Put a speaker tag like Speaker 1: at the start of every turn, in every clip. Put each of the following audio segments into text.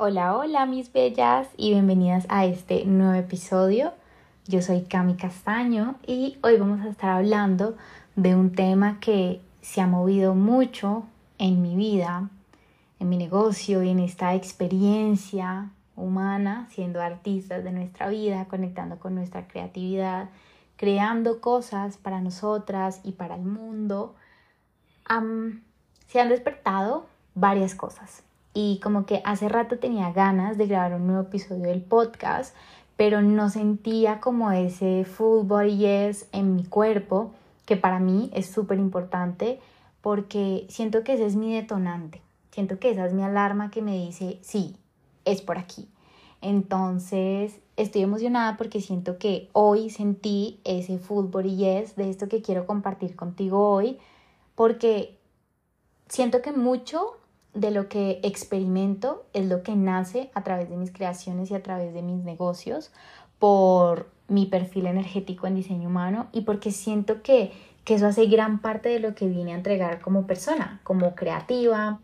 Speaker 1: Hola, hola mis bellas y bienvenidas a este nuevo episodio. Yo soy Cami Castaño y hoy vamos a estar hablando de un tema que se ha movido mucho en mi vida, en mi negocio y en esta experiencia humana, siendo artistas de nuestra vida, conectando con nuestra creatividad, creando cosas para nosotras y para el mundo. se han despertado varias cosas y como que hace rato tenía ganas de grabar un nuevo episodio del podcast, pero no sentía como ese full body yes en mi cuerpo, que para mí es súper importante porque siento que ese es mi detonante, siento que esa es mi alarma que me dice, sí, es por aquí. Entonces estoy emocionada porque siento que hoy sentí ese full body yes de esto que quiero compartir contigo hoy, porque siento que mucho de lo que experimento es lo que nace a través de mis creaciones y a través de mis negocios por mi perfil energético en diseño humano y porque siento que, que eso hace gran parte de lo que vine a entregar como persona, como creativa,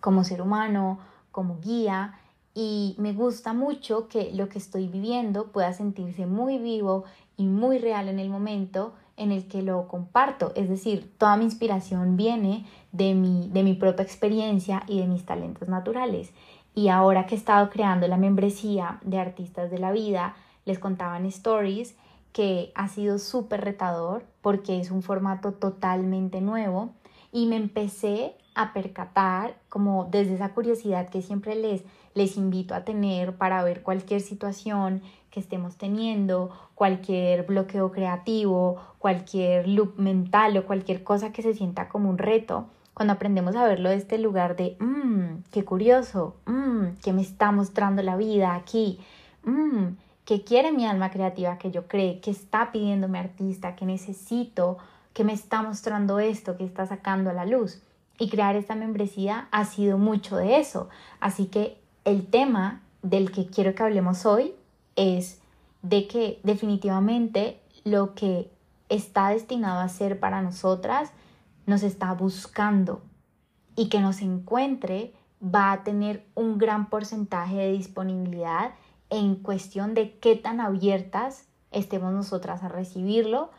Speaker 1: como ser humano, como guía. Y me gusta mucho que lo que estoy viviendo pueda sentirse muy vivo y muy real en el momento en el que lo comparto. Es decir, toda mi inspiración viene de mi, de mi propia experiencia y de mis talentos naturales. Y ahora que he estado creando la membresía de artistas de la vida, les contaba en stories que ha sido súper retador porque es un formato totalmente nuevo y me empecé a percatar como desde esa curiosidad que siempre les, les invito a tener para ver cualquier situación que estemos teniendo, cualquier bloqueo creativo, cualquier loop mental o cualquier cosa que se sienta como un reto, cuando aprendemos a verlo de este lugar de, mmm, qué curioso, mmm, qué me está mostrando la vida aquí, mmm, qué quiere mi alma creativa que yo cree, qué está pidiendo mi artista, qué necesito, qué me está mostrando esto, qué está sacando a la luz. Y crear esta membresía ha sido mucho de eso. Así que el tema del que quiero que hablemos hoy es de que definitivamente lo que está destinado a ser para nosotras nos está buscando y que nos encuentre va a tener un gran porcentaje de disponibilidad en cuestión de qué tan abiertas estemos nosotras a recibirlo,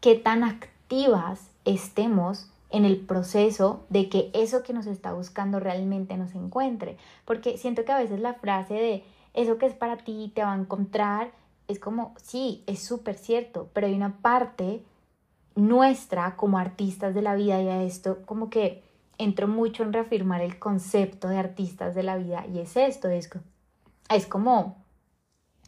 Speaker 1: qué tan activas estemos en el proceso de que eso que nos está buscando realmente nos encuentre. Porque siento que a veces la frase de eso que es para ti te va a encontrar es como, sí, es súper cierto, pero hay una parte nuestra como artistas de la vida y a esto como que entro mucho en reafirmar el concepto de artistas de la vida y es esto, es, es como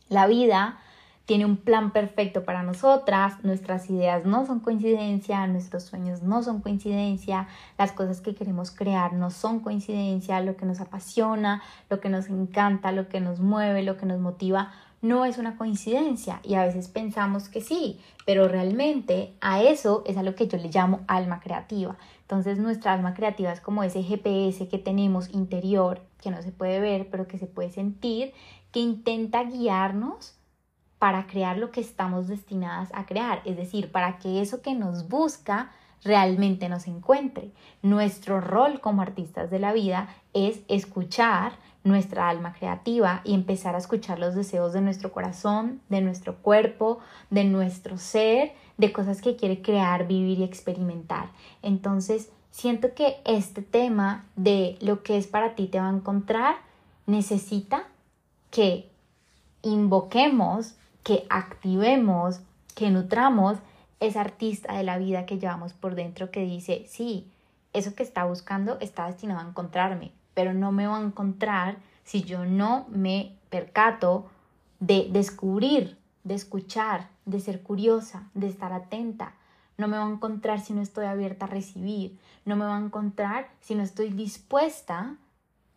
Speaker 1: la vida tiene un plan perfecto para nosotras, nuestras ideas no son coincidencia, nuestros sueños no son coincidencia, las cosas que queremos crear no son coincidencia, lo que nos apasiona, lo que nos encanta, lo que nos mueve, lo que nos motiva, no es una coincidencia y a veces pensamos que sí, pero realmente a eso es a lo que yo le llamo alma creativa. Entonces nuestra alma creativa es como ese GPS que tenemos interior, que no se puede ver, pero que se puede sentir, que intenta guiarnos para crear lo que estamos destinadas a crear, es decir, para que eso que nos busca realmente nos encuentre. Nuestro rol como artistas de la vida es escuchar nuestra alma creativa y empezar a escuchar los deseos de nuestro corazón, de nuestro cuerpo, de nuestro ser, de cosas que quiere crear, vivir y experimentar. Entonces, siento que este tema de lo que es para ti te va a encontrar necesita que invoquemos que activemos, que nutramos esa artista de la vida que llevamos por dentro que dice, sí, eso que está buscando está destinado a encontrarme, pero no me va a encontrar si yo no me percato de descubrir, de escuchar, de ser curiosa, de estar atenta. No me va a encontrar si no estoy abierta a recibir. No me va a encontrar si no estoy dispuesta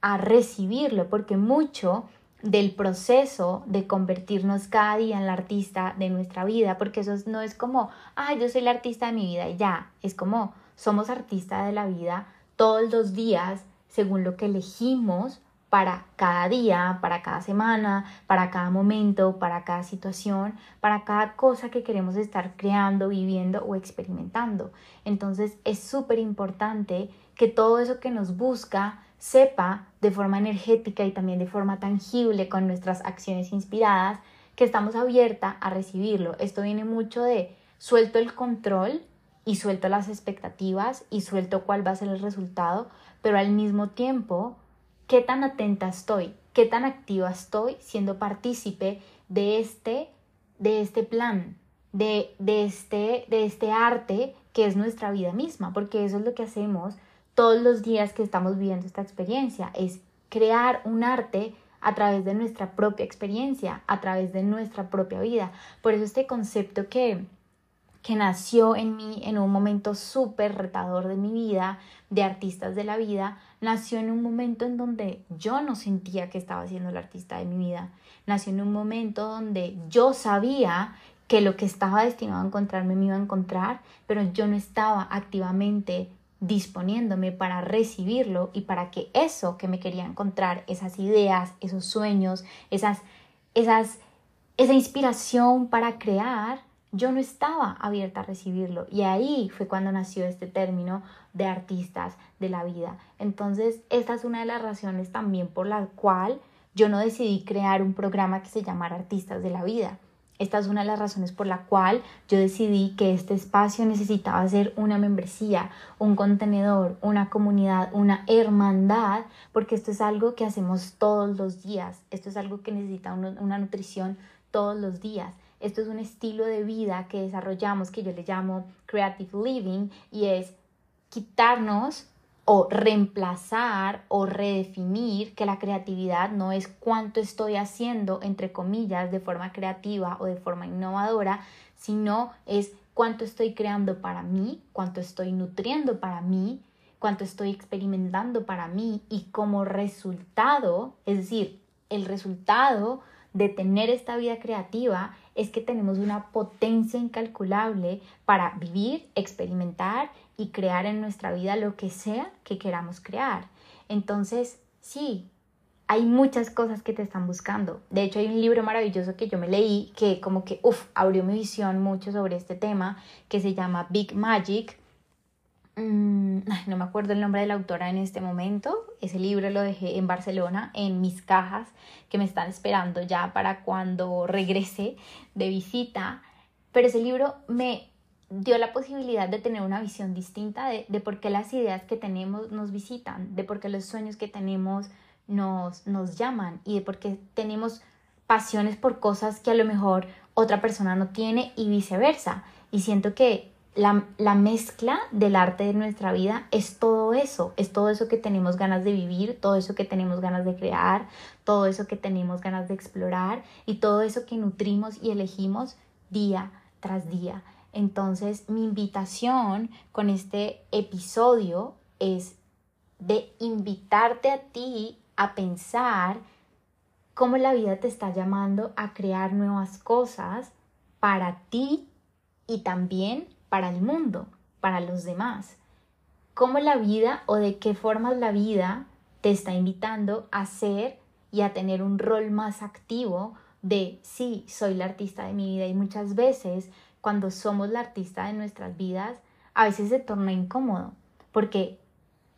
Speaker 1: a recibirlo, porque mucho del proceso de convertirnos cada día en la artista de nuestra vida, porque eso no es como, ay, yo soy la artista de mi vida y ya, es como somos artista de la vida todos los días según lo que elegimos para cada día, para cada semana, para cada momento, para cada situación, para cada cosa que queremos estar creando, viviendo o experimentando. Entonces es súper importante que todo eso que nos busca sepa de forma energética y también de forma tangible con nuestras acciones inspiradas que estamos abierta a recibirlo. Esto viene mucho de suelto el control y suelto las expectativas y suelto cuál va a ser el resultado, pero al mismo tiempo qué tan atenta estoy, qué tan activa estoy siendo partícipe de este, de este plan, de, de, este, de este arte que es nuestra vida misma, porque eso es lo que hacemos todos los días que estamos viviendo esta experiencia, es crear un arte a través de nuestra propia experiencia, a través de nuestra propia vida. Por eso este concepto que, que nació en mí en un momento súper retador de mi vida, de artistas de la vida, nació en un momento en donde yo no sentía que estaba siendo el artista de mi vida. Nació en un momento donde yo sabía que lo que estaba destinado a encontrarme me iba a encontrar, pero yo no estaba activamente disponiéndome para recibirlo y para que eso que me quería encontrar, esas ideas, esos sueños, esas, esas, esa inspiración para crear, yo no estaba abierta a recibirlo. Y ahí fue cuando nació este término de artistas de la vida. Entonces, esta es una de las razones también por la cual yo no decidí crear un programa que se llamara Artistas de la Vida. Esta es una de las razones por la cual yo decidí que este espacio necesitaba ser una membresía, un contenedor, una comunidad, una hermandad, porque esto es algo que hacemos todos los días. Esto es algo que necesita una nutrición todos los días. Esto es un estilo de vida que desarrollamos que yo le llamo creative living y es quitarnos o reemplazar o redefinir que la creatividad no es cuánto estoy haciendo, entre comillas, de forma creativa o de forma innovadora, sino es cuánto estoy creando para mí, cuánto estoy nutriendo para mí, cuánto estoy experimentando para mí y como resultado, es decir, el resultado de tener esta vida creativa es que tenemos una potencia incalculable para vivir, experimentar y crear en nuestra vida lo que sea que queramos crear. Entonces, sí, hay muchas cosas que te están buscando. De hecho, hay un libro maravilloso que yo me leí que como que, uff, abrió mi visión mucho sobre este tema, que se llama Big Magic Mm, no me acuerdo el nombre de la autora en este momento. Ese libro lo dejé en Barcelona, en mis cajas, que me están esperando ya para cuando regrese de visita. Pero ese libro me dio la posibilidad de tener una visión distinta de, de por qué las ideas que tenemos nos visitan, de por qué los sueños que tenemos nos, nos llaman y de por qué tenemos pasiones por cosas que a lo mejor otra persona no tiene y viceversa. Y siento que la, mezcla del arte de nuestra vida es todo eso, es todo eso que tenemos ganas de vivir, todo eso que tenemos ganas de crear, todo eso que tenemos ganas de explorar y todo eso que nutrimos y elegimos día tras día. Entonces mi invitación con este episodio es de invitarte a ti a pensar cómo la vida te está llamando a crear nuevas cosas para ti y también para el mundo, para los demás. ¿Cómo la vida o de qué formas la vida te está invitando a ser y a tener un rol más activo de sí, soy la artista de mi vida y muchas veces cuando somos la artista de nuestras vidas, a veces se torna incómodo porque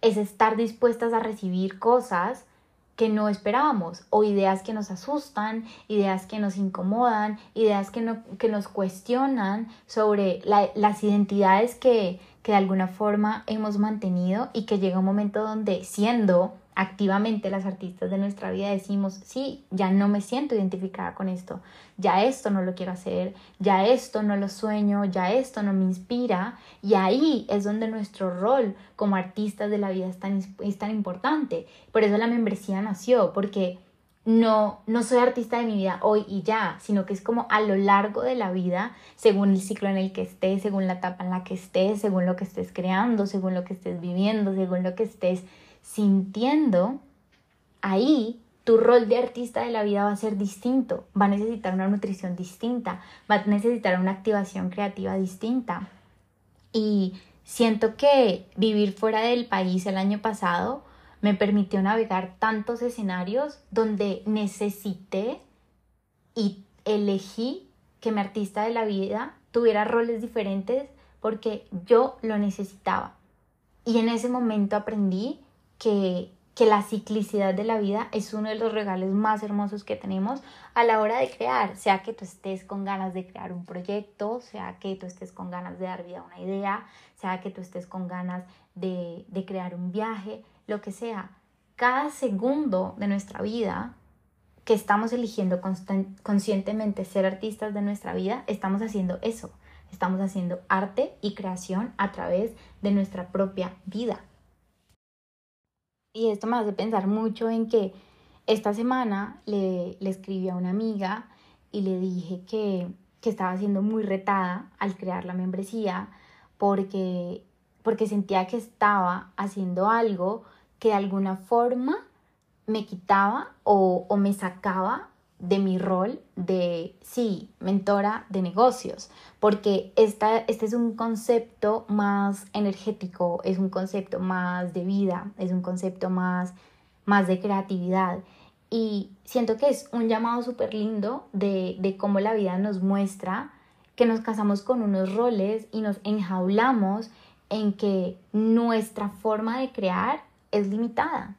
Speaker 1: es estar dispuestas a recibir cosas que no esperábamos o ideas que nos asustan, ideas que nos incomodan, ideas que, no, que nos cuestionan sobre las identidades que, que de alguna forma hemos mantenido y que llega un momento donde siendo activamente las artistas de nuestra vida decimos, sí, ya no me siento identificada con esto, ya esto no lo quiero hacer, ya esto no lo sueño, ya esto no me inspira y ahí es donde nuestro rol como artistas de la vida es tan, es tan importante. Por eso la membresía nació, porque no, no soy artista de mi vida hoy y ya, sino que es como a lo largo de la vida, según el ciclo en el que estés, según la etapa en la que estés, según lo que estés creando, según lo que estés viviendo, según lo que estés sintiendo, ahí tu rol de artista de la vida va a ser distinto, va a necesitar una nutrición distinta, va a necesitar una activación creativa distinta. Y siento que vivir fuera del país el año pasado me permitió navegar tantos escenarios donde necesité y elegí que mi artista de la vida tuviera roles diferentes porque yo lo necesitaba. Y en ese momento aprendí que, que la ciclicidad de la vida es uno de los regalos más hermosos que tenemos a la hora de crear, sea que tú estés con ganas de crear un proyecto, sea que tú estés con ganas de dar vida a una idea, sea que tú estés con ganas de, de crear un viaje, lo que sea. Cada segundo de nuestra vida que estamos eligiendo conscientemente ser artistas de nuestra vida, estamos haciendo eso. Estamos haciendo arte y creación a través de nuestra propia vida. Y esto me hace pensar mucho en que esta semana le, le escribí a una amiga y le dije que, que estaba siendo muy retada al crear la membresía porque, porque sentía que estaba haciendo algo que de alguna forma me quitaba o, o me sacaba de mi rol de, sí, mentora de negocios, porque esta, este es un concepto más energético, es un concepto más de vida, es un concepto más, más de creatividad. Y siento que es un llamado súper lindo de, de cómo la vida nos muestra que nos casamos con unos roles y nos enjaulamos en que nuestra forma de crear es limitada.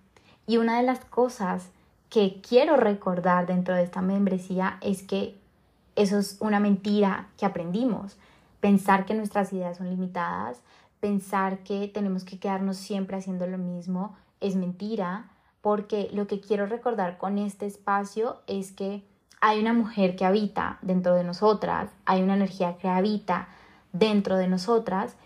Speaker 1: Y una de las cosas que quiero recordar dentro de esta membresía es que eso es una mentira que aprendimos. Pensar que nuestras ideas son limitadas, pensar que tenemos que quedarnos siempre haciendo lo mismo, es mentira, porque lo que quiero recordar con este espacio es que hay una mujer que habita dentro de nosotras, hay una energía que habita dentro de nosotras.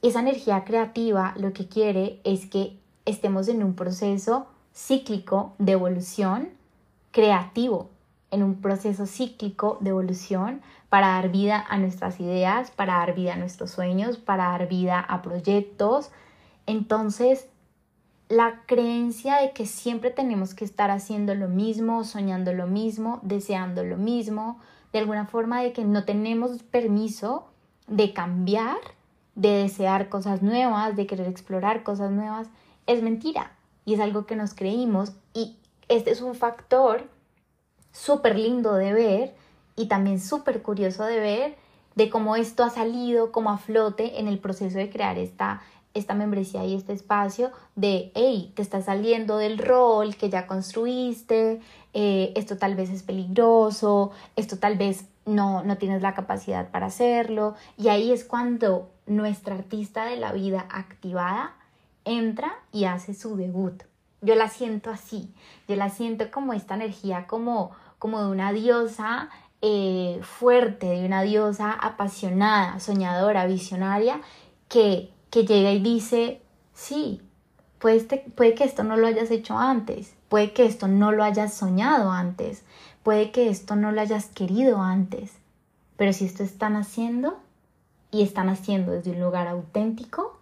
Speaker 1: Esa energía creativa lo que quiere es que estemos en un proceso cíclico de evolución creativo, en un proceso cíclico de evolución para dar vida a nuestras ideas, para dar vida a nuestros sueños, para dar vida a proyectos. Entonces, la creencia de que siempre tenemos que estar haciendo lo mismo, soñando lo mismo, deseando lo mismo, de alguna forma de que no tenemos permiso de cambiar, de desear cosas nuevas, de querer explorar cosas nuevas, es mentira y es algo que nos creímos y este es un factor súper lindo de ver y también súper curioso de ver de cómo esto ha salido como a flote en el proceso de crear esta, esta membresía y este espacio de, hey, te estás saliendo del rol que ya construiste, eh, esto tal vez es peligroso, esto tal vez no, no tienes la capacidad para hacerlo. Y ahí es cuando nuestra artista de la vida activada entra y hace su debut. Yo la siento así, yo la siento como esta energía, como, como de una diosa eh, fuerte, de una diosa apasionada, soñadora, visionaria, que, que llega y dice, sí, puede, puede que esto no lo hayas hecho antes, puede que esto no lo hayas soñado antes, puede que esto no lo hayas querido antes, pero si esto están haciendo y están haciendo desde un lugar auténtico,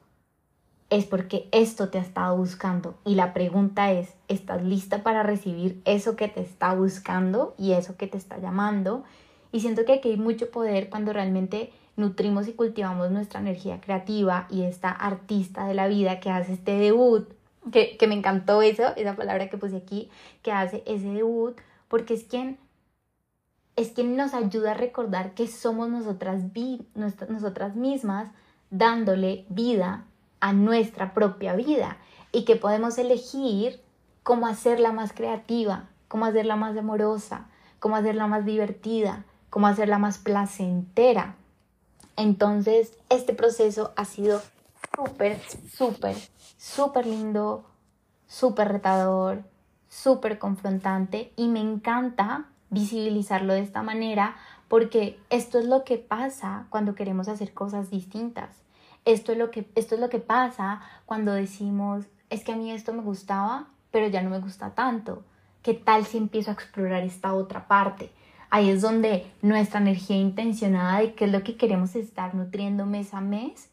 Speaker 1: es porque esto te ha estado buscando. Y la pregunta es, ¿estás lista para recibir eso que te está buscando y eso que te está llamando? Y siento que aquí hay mucho poder cuando realmente nutrimos y cultivamos nuestra energía creativa y esta artista de la vida que hace este debut, que, que me encantó eso, esa palabra que puse aquí, que hace ese debut, porque es quien es quien nos ayuda a recordar que somos nosotras, nosotras mismas dándole vida a nuestra propia vida y que podemos elegir cómo hacerla más creativa, cómo hacerla más amorosa, cómo hacerla más divertida, cómo hacerla más placentera. Entonces, este proceso ha sido súper, súper, súper lindo, súper retador, súper confrontante y me encanta visibilizarlo de esta manera porque esto es lo que pasa cuando queremos hacer cosas distintas. Esto es lo que, esto es lo que pasa cuando decimos, es que a mí esto me gustaba, pero ya no me gusta tanto. ¿Qué tal si empiezo a explorar esta otra parte? Ahí es donde nuestra energía intencionada de qué es lo que queremos estar nutriendo mes a mes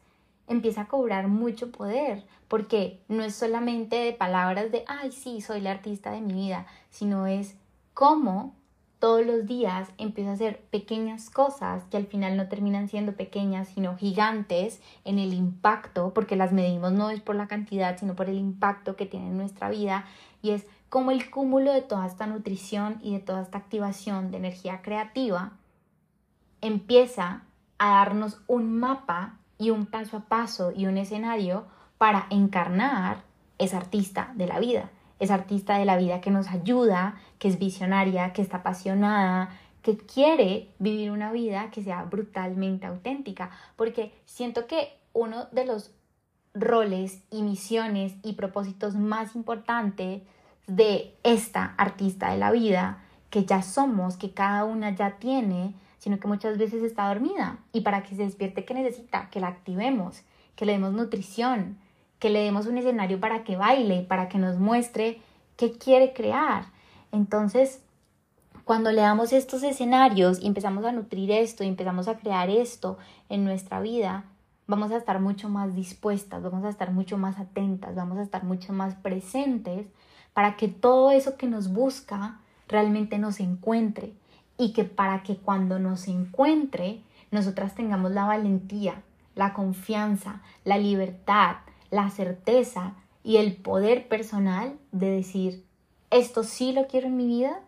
Speaker 1: empieza a cobrar mucho poder, porque no es solamente de palabras de, ay, sí, soy la artista de mi vida, sino es cómo todos los días empiezo a hacer pequeñas cosas que al final no terminan siendo pequeñas, sino gigantes en el impacto, porque las medimos no es por la cantidad, sino por el impacto que tiene en nuestra vida, y es como el cúmulo de toda esta nutrición y de toda esta activación de energía creativa empieza a darnos un mapa y un paso a paso y un escenario para encarnar esa artista de la vida es artista de la vida que nos ayuda, que es visionaria, que está apasionada, que quiere vivir una vida que sea brutalmente auténtica, porque siento que uno de los roles y misiones y propósitos más importantes de esta artista de la vida, que ya somos, que cada una ya tiene, sino que muchas veces está dormida y para que se despierte, ¿qué necesita? Que la activemos, que le demos nutrición, que le demos un escenario para que baile, para que nos muestre qué quiere crear. Entonces, cuando le damos estos escenarios y empezamos a nutrir esto y empezamos a crear esto en nuestra vida, vamos a estar mucho más dispuestas, vamos a estar mucho más atentas, vamos a estar mucho más presentes para que todo eso que nos busca realmente nos encuentre y que para que cuando nos encuentre nosotras tengamos la valentía, la confianza, la libertad, la certeza y el poder personal de decir, esto sí lo quiero en mi vida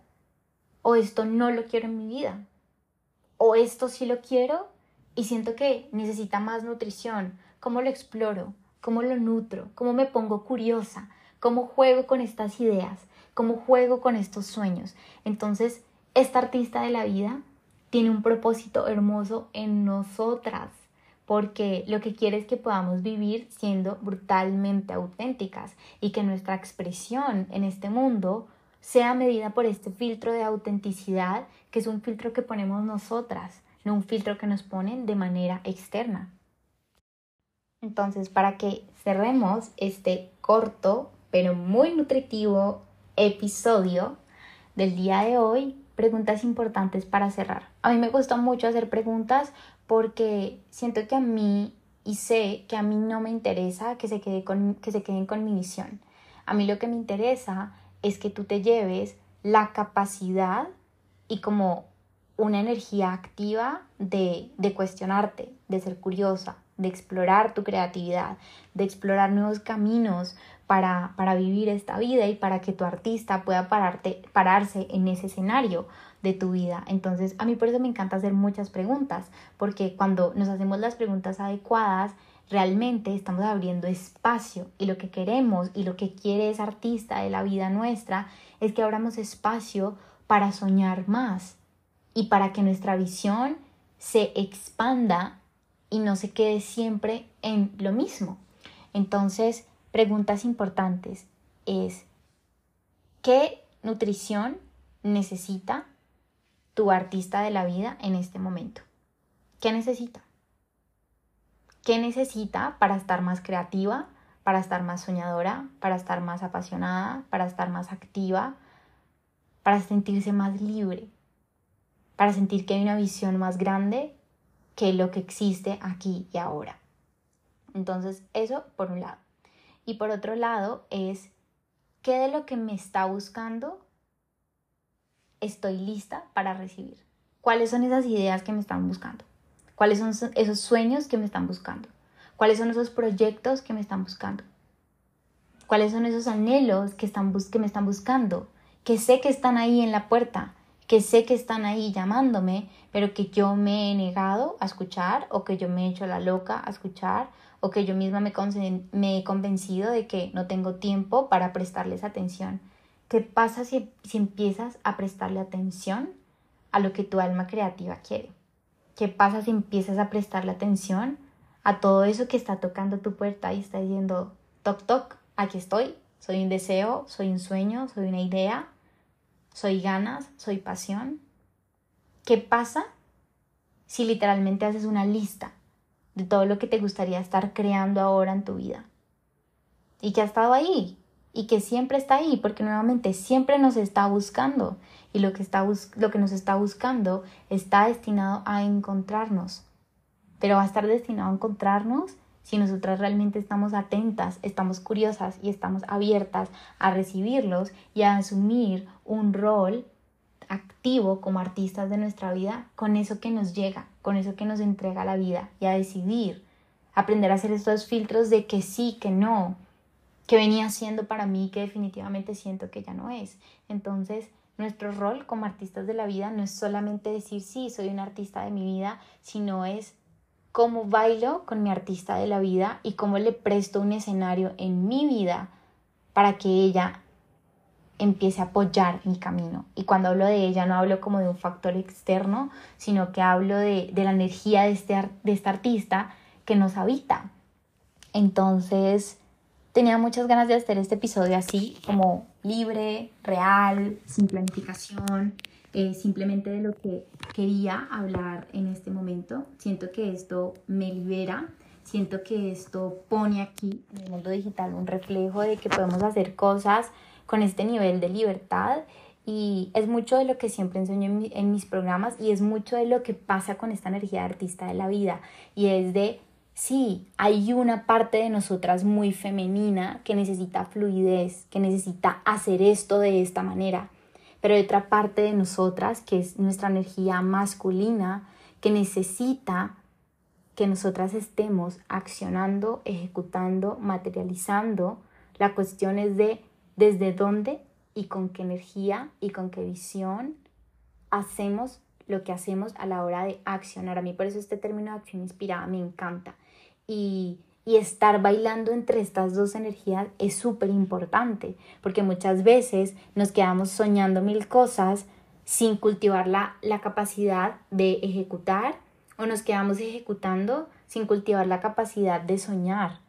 Speaker 1: o esto no lo quiero en mi vida. O esto sí lo quiero y siento que necesita más nutrición. ¿Cómo lo exploro? ¿Cómo lo nutro? ¿Cómo me pongo curiosa? ¿Cómo juego con estas ideas? ¿Cómo juego con estos sueños? Entonces, esta artista de la vida tiene un propósito hermoso en nosotras porque lo que quiere es que podamos vivir siendo brutalmente auténticas y que nuestra expresión en este mundo sea medida por este filtro de autenticidad, que es un filtro que ponemos nosotras, no un filtro que nos ponen de manera externa. Entonces, para que cerremos este corto pero muy nutritivo episodio del día de hoy, preguntas importantes para cerrar. A mí me gusta mucho hacer preguntas porque siento que a mí y sé que a mí no me interesa que se, quede con, que se queden con mi visión. A mí lo que me interesa es que tú te lleves la capacidad y como una energía activa de, de cuestionarte, de ser curiosa, de explorar tu creatividad, de explorar nuevos caminos para, para vivir esta vida y para que tu artista pueda pararte, pararse en ese escenario de tu vida. Entonces, a mí por eso me encanta hacer muchas preguntas, porque cuando nos hacemos las preguntas adecuadas, realmente estamos abriendo espacio y lo que queremos y lo que quiere ese artista de la vida nuestra es que abramos espacio para soñar más y para que nuestra visión se expanda y no se quede siempre en lo mismo. Entonces, preguntas importantes es, ¿qué nutrición necesita tu artista de la vida en este momento? ¿Qué necesita? ¿Qué necesita para estar más creativa, para estar más soñadora, para estar más apasionada, para estar más activa, para sentirse más libre, para sentir que hay una visión más grande que lo que existe aquí y ahora? Entonces, eso por un lado. Y por otro lado es, ¿qué de lo que me está buscando estoy lista para recibir? ¿Cuáles son esas ideas que me están buscando? ¿Cuáles son esos sueños que me están buscando? ¿Cuáles son esos proyectos que me están buscando? ¿Cuáles son esos anhelos que, están que me están buscando? Que sé que están ahí en la puerta, que sé que están ahí llamándome, pero que yo me he negado a escuchar o que yo me he hecho la loca a escuchar o que yo misma me, me he convencido de que no tengo tiempo para prestarles atención. ¿Qué pasa si, si empiezas a prestarle atención a lo que tu alma creativa quiere? ¿Qué pasa si empiezas a prestarle atención a todo eso que está tocando tu puerta y está diciendo, toc, toc, aquí estoy, soy un deseo, soy un sueño, soy una idea, soy ganas, soy pasión? ¿Qué pasa si literalmente haces una lista de todo lo que te gustaría estar creando ahora en tu vida? Y que ha estado ahí, y que siempre está ahí, porque nuevamente siempre nos está buscando y lo que, está lo que nos está buscando está destinado a encontrarnos, pero va a estar destinado a encontrarnos si nosotras realmente estamos atentas, estamos curiosas y estamos abiertas a recibirlos y a asumir un rol activo como artistas de nuestra vida con eso que nos llega, con eso que nos entrega la vida y a decidir, aprender a hacer estos filtros de que sí, que no, que venía siendo para mí, que definitivamente siento que ya no es. Entonces, nuestro rol como artistas de la vida no es solamente decir, sí, soy un artista de mi vida, sino es cómo bailo con mi artista de la vida y cómo le presto un escenario en mi vida para que ella empiece a apoyar mi camino. Y cuando hablo de ella no hablo como de un factor externo, sino que hablo de, la energía de este, de este artista que nos habita. Entonces, tenía muchas ganas de hacer este episodio así, como libre, real, sin planificación, eh, simplemente de lo que quería hablar en este momento. Siento que esto me libera, siento que esto pone aquí en el mundo digital un reflejo de que podemos hacer cosas con este nivel de libertad y es mucho de lo que siempre enseño en, en mis programas y es mucho de lo que pasa con esta energía de artista de la vida y es de Sí, hay una parte de nosotras muy femenina que necesita fluidez, que necesita hacer esto de esta manera, pero hay otra parte de nosotras que es nuestra energía masculina que necesita que nosotras estemos accionando, ejecutando, materializando. La cuestión es de desde dónde y con qué energía y con qué visión hacemos lo que hacemos a la hora de accionar. A mí por eso este término de acción inspirada me encanta y, estar bailando entre estas dos energías es súper importante, porque muchas veces nos quedamos soñando mil cosas sin cultivar la, la capacidad de ejecutar o nos quedamos ejecutando sin cultivar la capacidad de soñar,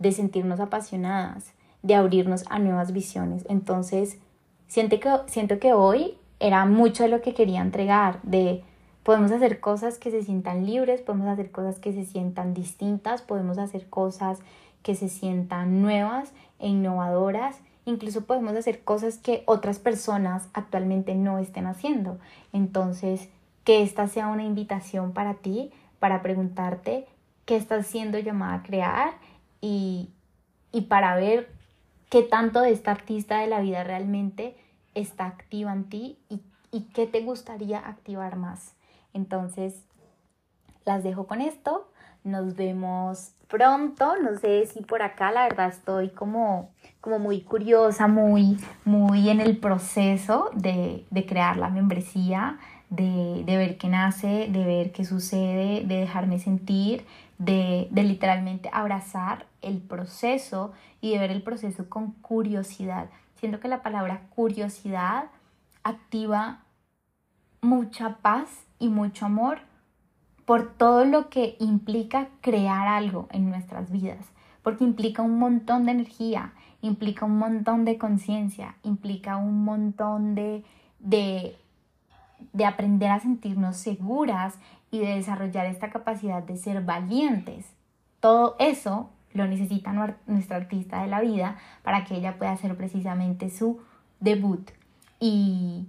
Speaker 1: de sentirnos apasionadas, de abrirnos a nuevas visiones. Entonces, siento que, siento que hoy era mucho de lo que quería entregar, de Podemos hacer cosas que se sientan libres, podemos hacer cosas que se sientan distintas, podemos hacer cosas que se sientan nuevas e innovadoras. Incluso podemos hacer cosas que otras personas actualmente no estén haciendo. Entonces, que esta sea una invitación para ti, para preguntarte qué estás siendo llamada a crear y, y para ver qué tanto de esta artista de la vida realmente está activa en ti y, y qué te gustaría activar más. Entonces, las dejo con esto. Nos vemos pronto. No sé si por acá, la verdad, estoy como, como muy curiosa, muy, muy en el proceso de, de crear la membresía, de, de, ver qué nace, de ver qué sucede, de dejarme sentir, de, de literalmente abrazar el proceso y de ver el proceso con curiosidad. Siento que la palabra curiosidad activa mucha paz y mucho amor por todo lo que implica crear algo en nuestras vidas, porque implica un montón de energía, implica un montón de conciencia, implica un montón de, de, de aprender a sentirnos seguras y de desarrollar esta capacidad de ser valientes. Todo eso lo necesita nuestra artista de la vida para que ella pueda hacer precisamente su debut. Y,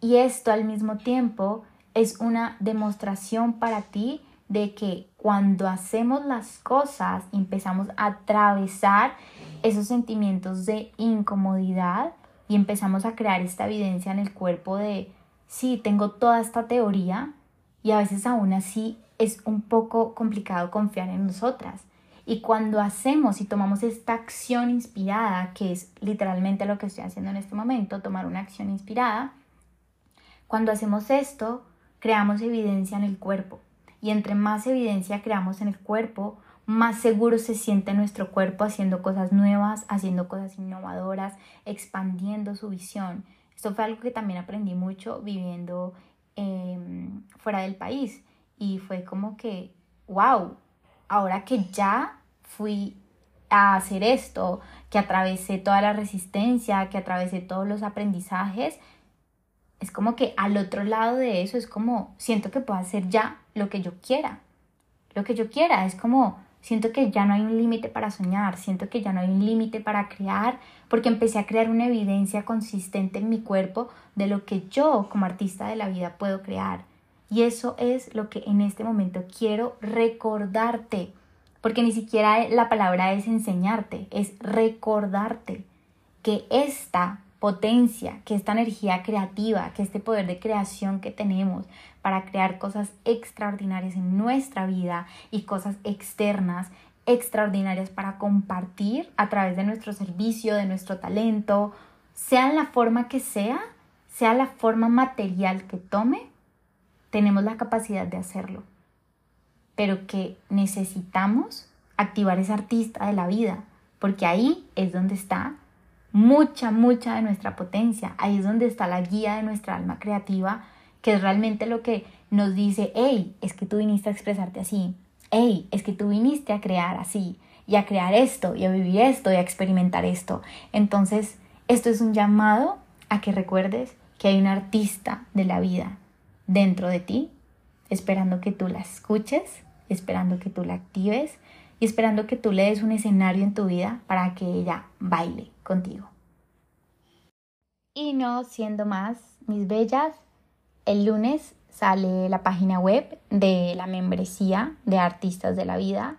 Speaker 1: y esto al mismo tiempo es una demostración para ti de que cuando hacemos las cosas empezamos a atravesar esos sentimientos de incomodidad y empezamos a crear esta evidencia en el cuerpo de, sí, tengo toda esta teoría y a veces aún así es un poco complicado confiar en nosotras. Y cuando hacemos y tomamos esta acción inspirada, que es literalmente lo que estoy haciendo en este momento, tomar una acción inspirada, cuando hacemos esto, creamos evidencia en el cuerpo. Y entre más evidencia creamos en el cuerpo, más seguro se siente nuestro cuerpo haciendo cosas nuevas, haciendo cosas innovadoras, expandiendo su visión. Esto fue algo que también aprendí mucho viviendo em, fuera del país. Y fue como que, wow, ahora que ya fui a hacer esto, que atravesé toda la resistencia, que atravesé todos los aprendizajes, es como que al otro lado de eso es como siento que puedo hacer ya lo que yo quiera. Lo que yo quiera es como siento que ya no hay un límite para soñar, siento que ya no hay un límite para crear, porque empecé a crear una evidencia consistente en mi cuerpo de lo que yo como artista de la vida puedo crear. Y eso es lo que en este momento quiero recordarte, porque ni siquiera la palabra es enseñarte, es recordarte que esta potencia, que esta energía creativa, que este poder de creación que tenemos para crear cosas extraordinarias en nuestra vida y cosas externas extraordinarias para compartir a través de nuestro servicio, de nuestro talento, sea la forma que sea, sea la forma material que tome, tenemos la capacidad de hacerlo. Pero que necesitamos activar ese artista de la vida, porque ahí es donde está mucha, mucha de nuestra potencia, ahí es donde está la guía de nuestra alma creativa, que es realmente lo que nos dice, hey, es que tú viniste a expresarte así, hey, es que tú viniste a crear así, y a crear esto, y a vivir esto, y a experimentar esto. Entonces, esto es un llamado a que recuerdes que hay un artista de la vida dentro de ti, esperando que tú la escuches, esperando que tú la actives y esperando que tú le des un escenario en tu vida para que ella baile contigo. Y no siendo más, mis bellas, el lunes sale la página web de la membresía de Artistas de la Vida.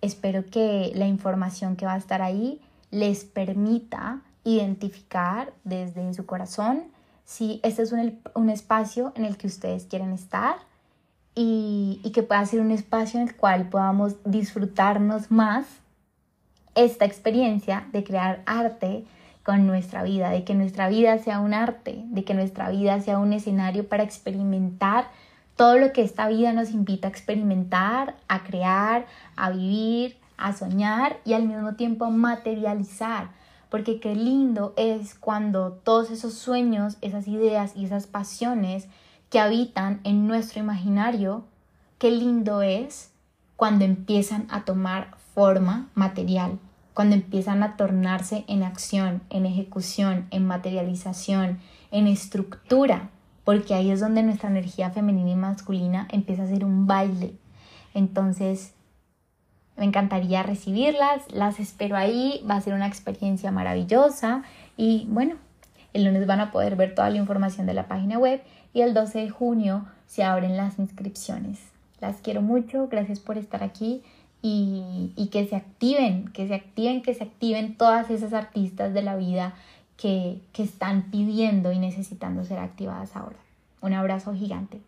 Speaker 1: Espero que la información que va a estar ahí les permita identificar desde su corazón si este es un, espacio en el que ustedes quieren estar y, y que pueda ser un espacio en el cual podamos disfrutarnos más esta experiencia de crear arte con nuestra vida, de que nuestra vida sea un arte, de que nuestra vida sea un escenario para experimentar todo lo que esta vida nos invita a experimentar, a crear, a vivir, a soñar y al mismo tiempo materializar. Porque qué lindo es cuando todos esos sueños, esas ideas y esas pasiones que habitan en nuestro imaginario, qué lindo es cuando empiezan a tomar forma material, cuando empiezan a tornarse en acción, en ejecución, en materialización, en estructura, porque ahí es donde nuestra energía femenina y masculina empieza a ser un baile. Entonces, me encantaría recibirlas, las espero ahí, va a ser una experiencia maravillosa y bueno, el lunes van a poder ver toda la información de la página web y el 12 de junio se abren las inscripciones. Las quiero mucho, gracias por estar aquí y, que se activen, que se activen, que se activen todas esas artistas de la vida que, que están pidiendo y necesitando ser activadas ahora. Un abrazo gigante.